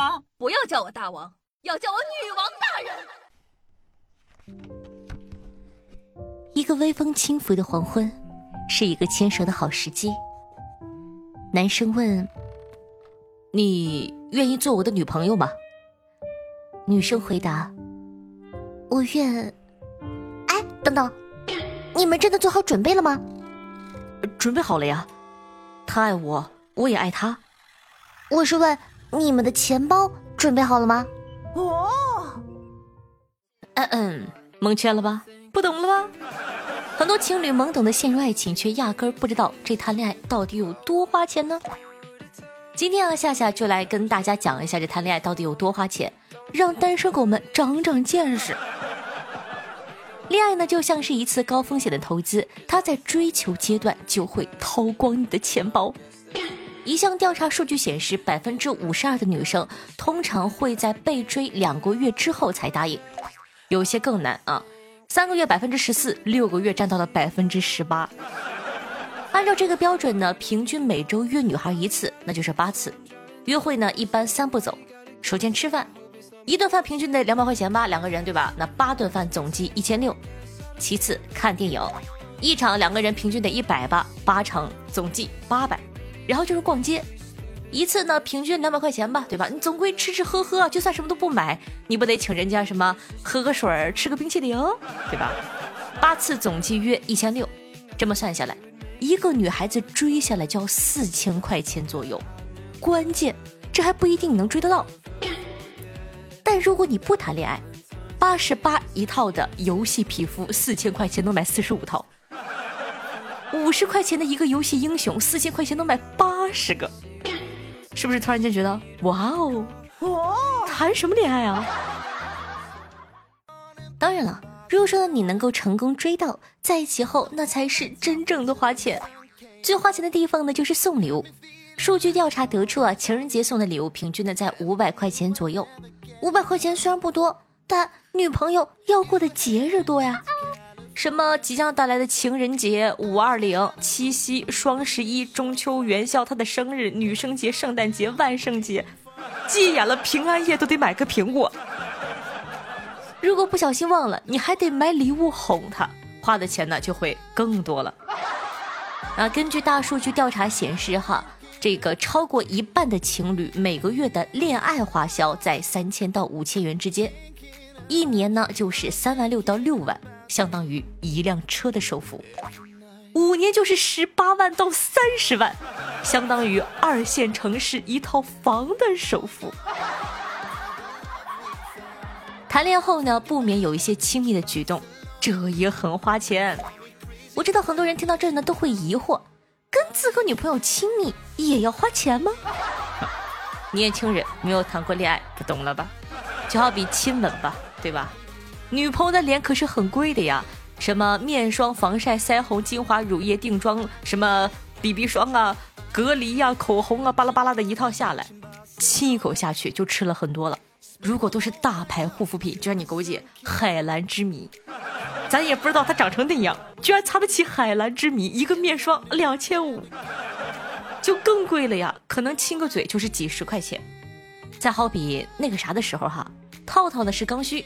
王，不要叫我大王，要叫我女王大人。一个微风轻拂的黄昏，是一个牵手的好时机。男生问：“你愿意做我的女朋友吗？”女生回答：“我愿。”哎，等等，你们真的做好准备了吗？准备好了呀。他爱我，我也爱他。我是问你们的钱包准备好了吗？哦，嗯嗯，蒙圈了吧？不懂了吧？很多情侣懵懂的陷入爱情，却压根儿不知道这谈恋爱到底有多花钱呢？今天啊，夏夏就来跟大家讲一下这谈恋爱到底有多花钱，让单身狗们长长见识。恋爱呢，就像是一次高风险的投资，它在追求阶段就会掏光你的钱包。一项调查数据显示，百分之五十二的女生通常会在被追两个月之后才答应，有些更难啊，三个月百分之十四，六个月占到了百分之十八。按照这个标准呢，平均每周约女孩一次，那就是八次。约会呢，一般三步走，首先吃饭。一顿饭平均得两百块钱吧，两个人对吧？那八顿饭总计一千六。其次看电影，一场两个人平均得一百吧，八场总计八百。然后就是逛街，一次呢平均两百块钱吧，对吧？你总归吃吃喝喝，就算什么都不买，你不得请人家什么喝个水儿，吃个冰淇淋，对吧？八次总计约一千六，这么算下来，一个女孩子追下来就要四千块钱左右。关键这还不一定你能追得到。但如果你不谈恋爱，八十八一套的游戏皮肤，四千块钱能买四十五套；五十块钱的一个游戏英雄，四千块钱能买八十个。是不是突然间觉得，哇哦，哦，谈什么恋爱啊？当然了，如果说你能够成功追到，在一起后，那才是真正的花钱。最花钱的地方呢，就是送礼物。数据调查得出啊，情人节送的礼物平均呢在五百块钱左右。五百块钱虽然不多，但女朋友要过的节日多呀，什么即将到来的情人节、五二零、七夕、双十一、中秋元宵、他的生日、女生节、圣诞节、万圣节，急眼了，平安夜都得买个苹果。如果不小心忘了，你还得买礼物哄他，花的钱呢就会更多了。啊，根据大数据调查显示，哈。这个超过一半的情侣每个月的恋爱花销在三千到五千元之间，一年呢就是三万六到六万，相当于一辆车的首付；五年就是十八万到三十万，相当于二线城市一套房的首付。谈恋爱后呢，不免有一些亲密的举动，这也很花钱。我知道很多人听到这儿呢都会疑惑。跟自个女朋友亲密也要花钱吗？年轻人没有谈过恋爱，不懂了吧？就好比亲吻吧，对吧？女朋友的脸可是很贵的呀，什么面霜、防晒、腮红、精华、乳液、定妆，什么 BB 霜啊、隔离呀、口红啊，巴拉巴拉的一套下来，亲一口下去就吃了很多了。如果都是大牌护肤品，就让你狗姐海蓝之谜。咱也不知道它长成那样，居然擦得起海蓝之谜，一个面霜两千五，就更贵了呀！可能亲个嘴就是几十块钱。再好比那个啥的时候哈，套套呢是刚需。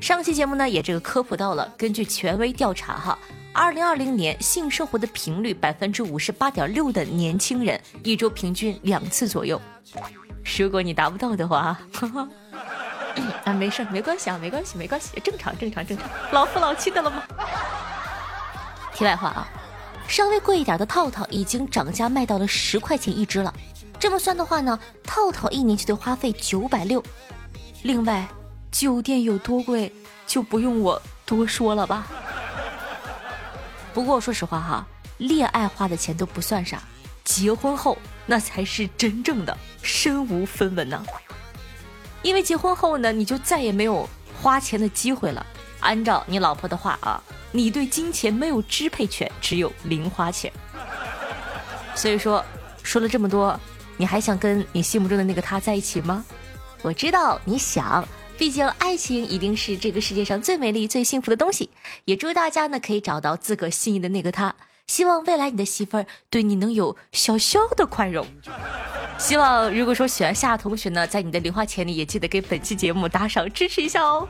上期节目呢也这个科普到了，根据权威调查哈，二零二零年性生活的频率百分之五十八点六的年轻人一周平均两次左右。如果你达不到的话，哈哈。啊，没事，没关系啊，没关系，没关系，正常，正常，正常，老夫老妻的了吗？题外话啊，稍微贵一点的套套已经涨价卖到了十块钱一只了。这么算的话呢，套套一年就得花费九百六。另外，酒店有多贵就不用我多说了吧。不过说实话哈，恋爱花的钱都不算啥，结婚后那才是真正的身无分文呢。因为结婚后呢，你就再也没有花钱的机会了。按照你老婆的话啊，你对金钱没有支配权，只有零花钱。所以说，说了这么多，你还想跟你心目中的那个他在一起吗？我知道你想，毕竟爱情一定是这个世界上最美丽、最幸福的东西。也祝大家呢可以找到自个心仪的那个他。希望未来你的媳妇儿对你能有小小的宽容。希望如果说喜欢夏同学呢，在你的零花钱里也记得给本期节目打赏支持一下哦。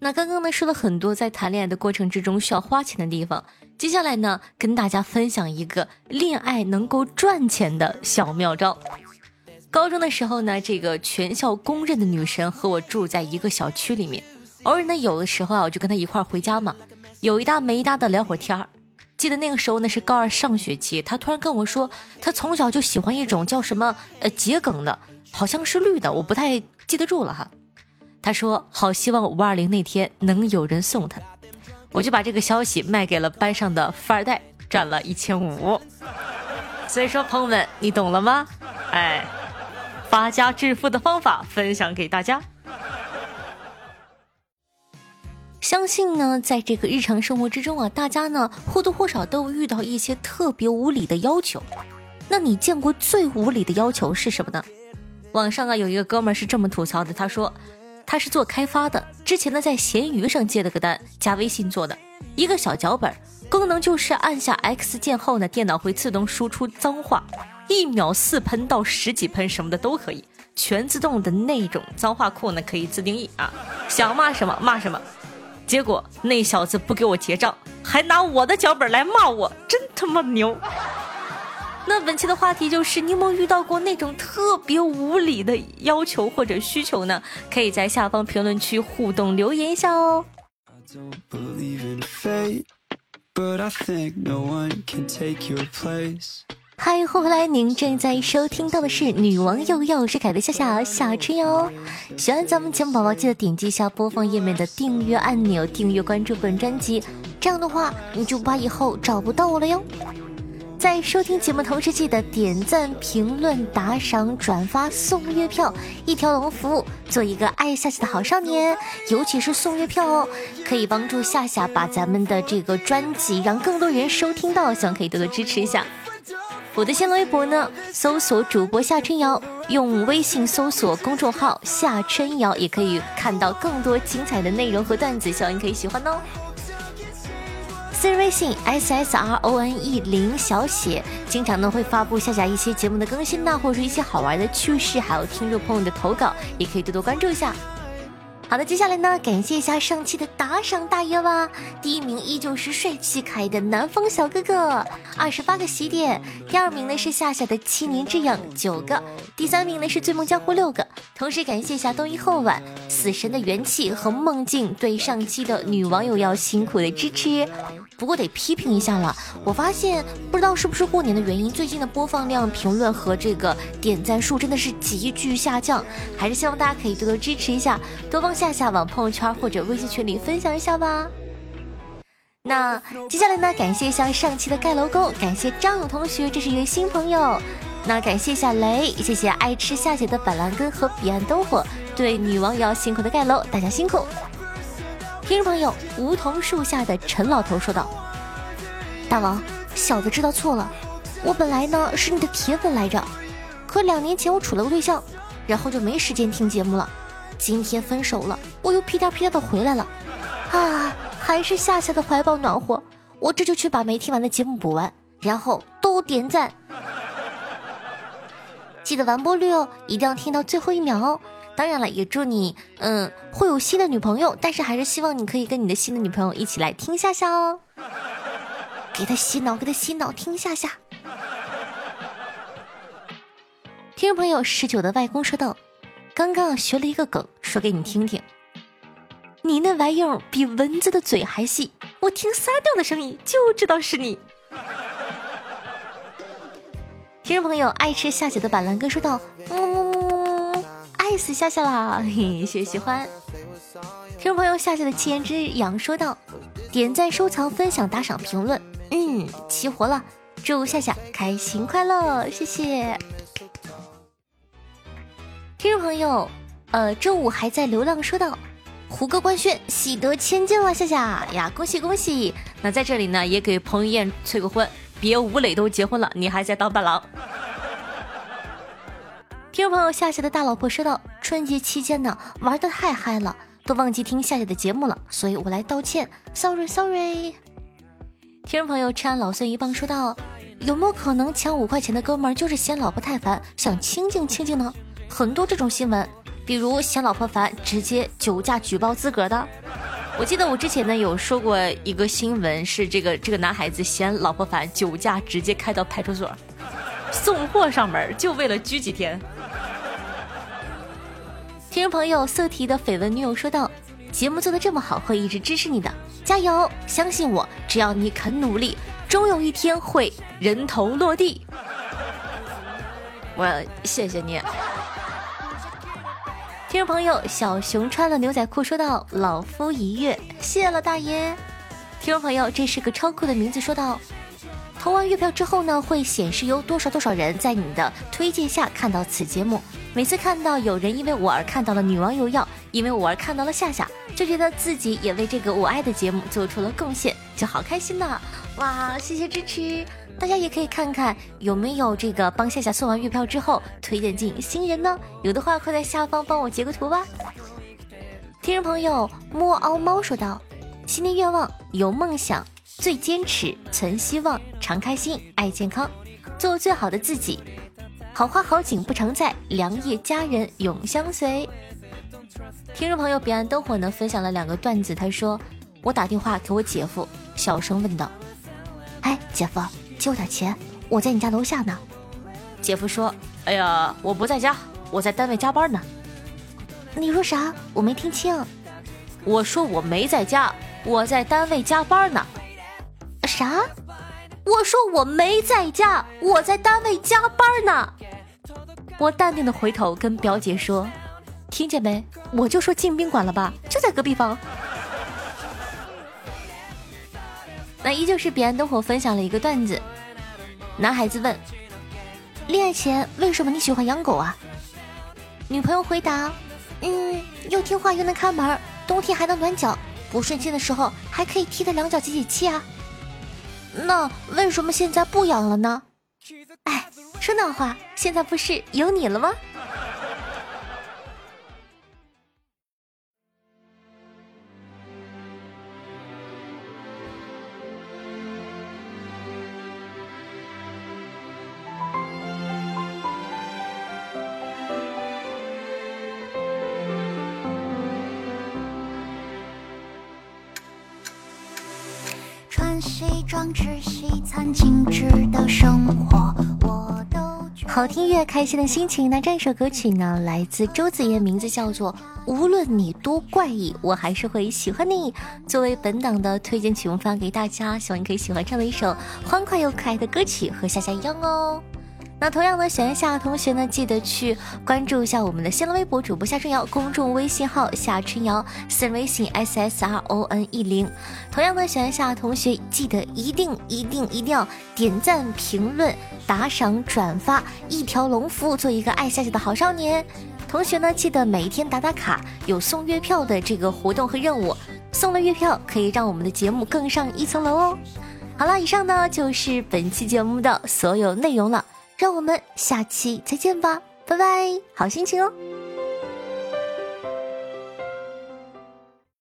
那刚刚呢说了很多在谈恋爱的过程之中需要花钱的地方，接下来呢跟大家分享一个恋爱能够赚钱的小妙招。高中的时候呢，这个全校公认的女神和我住在一个小区里面，偶尔呢有的时候啊我就跟她一块儿回家嘛，有一搭没一搭的聊会儿天儿。记得那个时候呢是高二上学期，她突然跟我说，她从小就喜欢一种叫什么呃桔梗的，好像是绿的，我不太记得住了哈。她说：“好希望五二零那天能有人送她。”我就把这个消息卖给了班上的富二代，赚了一千五。所以说，朋友们，你懂了吗？哎，发家致富的方法分享给大家。相信呢，在这个日常生活之中啊，大家呢或多或少都遇到一些特别无理的要求。那你见过最无理的要求是什么呢？网上啊有一个哥们儿是这么吐槽的，他说。他是做开发的，之前呢在闲鱼上接了个单，加微信做的一个小脚本，功能就是按下 X 键后呢，电脑会自动输出脏话，一秒四喷到十几喷什么的都可以，全自动的那种脏话库呢可以自定义啊，想骂什么骂什么。结果那小子不给我结账，还拿我的脚本来骂我，真他妈牛。那本期的话题就是，你有没有遇到过那种特别无理的要求或者需求呢？可以在下方评论区互动留言一下哦。I But I think no one can take your place. 嗨，欢迎回来！您正在收听到的是女王又又是凯的夏夏夏春瑶。喜欢咱们节目宝宝，记得点击一下播放页面的订阅按钮，订阅关注本专辑，这样的话你就不怕以后找不到我了哟。在收听节目同时，记得点赞、评论、打赏、转发、送月票，一条龙服务，做一个爱夏夏的好少年。尤其是送月票哦，可以帮助夏夏把咱们的这个专辑让更多人收听到，希望可以多多支持一下。我的新浪微博呢，搜索主播夏春瑶，用微信搜索公众号夏春瑶，也可以看到更多精彩的内容和段子，希望你可以喜欢哦。私人微信 s s r o n e 零小写，经常呢会发布夏夏一些节目的更新呐，或者是一些好玩的趣事，还有听众朋友的投稿，也可以多多关注一下。好的，接下来呢，感谢一下上期的打赏大爷吧。第一名依旧是帅气可爱的南方小哥哥，二十八个喜点。第二名呢是夏夏的七年之痒九个。第三名呢是醉梦江湖六个。同时感谢一下冬一后晚、死神的元气和梦境对上期的女网友要辛苦的支持。不过得批评一下了，我发现不知道是不是过年的原因，最近的播放量、评论和这个点赞数真的是急剧下降。还是希望大家可以多多支持一下，多帮。夏夏往朋友圈或者微信群里分享一下吧。那接下来呢，感谢一下上期的盖楼工，感谢张勇同学，这是一位新朋友。那感谢一下雷，谢谢爱吃夏姐的板蓝根和彼岸灯火，对女王也要辛苦的盖楼，大家辛苦。听众朋友，梧桐树下的陈老头说道：“大王，小子知道错了，我本来呢是你的铁粉来着，可两年前我处了个对象，然后就没时间听节目了。”今天分手了，我又屁颠屁颠的回来了，啊，还是夏夏的怀抱暖和，我这就去把没听完的节目补完，然后都点赞，记得完播率哦，一定要听到最后一秒哦。当然了，也祝你，嗯，会有新的女朋友，但是还是希望你可以跟你的新的女朋友一起来听夏夏哦，给他洗脑，给他洗脑，听夏夏。听众朋友十九的外公说道。刚刚学了一个梗，说给你听听。你那玩意儿比蚊子的嘴还细，我听撒掉的声音就知道是你。听众朋友爱吃夏姐的板蓝根说道：“嗯，爱死夏夏啦，谢谢喜欢。”听众朋友夏夏的七言之痒说道：“点赞、收藏、分享、打赏、评论，嗯，齐活了，祝夏夏开心快乐，谢谢。”听众朋友，呃，周五还在流浪，说道：“胡歌官宣，喜得千金了，夏夏呀，恭喜恭喜！那在这里呢，也给彭于晏催个婚，别吴磊都结婚了，你还在当伴郎。听众朋友，夏夏的大老婆说道：春节期间呢，玩的太嗨了，都忘记听夏夏的节目了，所以我来道歉，sorry sorry。听众朋友，吃完老孙一棒说道：“有没有可能抢五块钱的哥们儿就是嫌老婆太烦，想清静清静呢？很多这种新闻，比如嫌老婆烦直接酒驾举报自个儿的。我记得我之前呢有说过一个新闻，是这个这个男孩子嫌老婆烦酒驾，直接开到派出所送货上门，就为了拘几天。听众朋友，色提的绯闻女友说道：“节目做的这么好，会一直支持你的。”加油！相信我，只要你肯努力，终有一天会人头落地。我谢谢你，听众朋友。小熊穿了牛仔裤说道：“老夫一跃，谢了大爷。”听众朋友，这是个超酷的名字，说道：“投完月票之后呢，会显示有多少多少人在你的推荐下看到此节目。每次看到有人因为我而看到了女王有药，因为我而看到了夏夏。”就觉得自己也为这个我爱的节目做出了贡献，就好开心呐！哇，谢谢支持！大家也可以看看有没有这个帮夏夏送完月票之后推荐进新人呢？有的话快在下方帮我截个图吧。听众朋友摸凹猫说道：“新年愿望有梦想，最坚持，存希望，常开心，爱健康，做最好的自己。好花好景不常在，良夜佳人永相随。”听众朋友彼岸灯火呢分享了两个段子，他说：“我打电话给我姐夫，小声问道：‘哎，姐夫，借我点钱，我在你家楼下呢。’姐夫说：‘哎呀，我不在家，我在单位加班呢。’你说啥？我没听清。我说我没在家，我在单位加班呢。啥？我说我没在家，我在单位加班呢。我淡定的回头跟表姐说。”听见没？我就说进宾馆了吧，就在隔壁房。那依旧是彼岸灯火分享了一个段子。男孩子问：恋爱前为什么你喜欢养狗啊？女朋友回答：嗯，又听话又能看门，冬天还能暖脚，不顺心的时候还可以踢它两脚解解气啊。那为什么现在不养了呢？哎，说那话，现在不是有你了吗？穿西装吃西餐精致的生活，好听越，开心的心情。那这首歌曲呢，来自周子言，名字叫做《无论你多怪异，我还是会喜欢你》。作为本档的推荐曲目发给大家，希望你可以喜欢这样的一首欢快又可爱的歌曲，和夏夏一样哦。那同样的，喜欢夏同学呢，记得去关注一下我们的新浪微博主播夏春瑶，公众微信号夏春瑶，私人微信 s s r o n 一零。同样的，喜欢夏同学，记得一定一定一定要点赞、评论、打赏、转发，一条龙服务，做一个爱夏夏的好少年。同学呢，记得每一天打打卡，有送月票的这个活动和任务，送了月票可以让我们的节目更上一层楼哦。好了，以上呢就是本期节目的所有内容了。让我们下期再见吧，拜拜，好心情哦。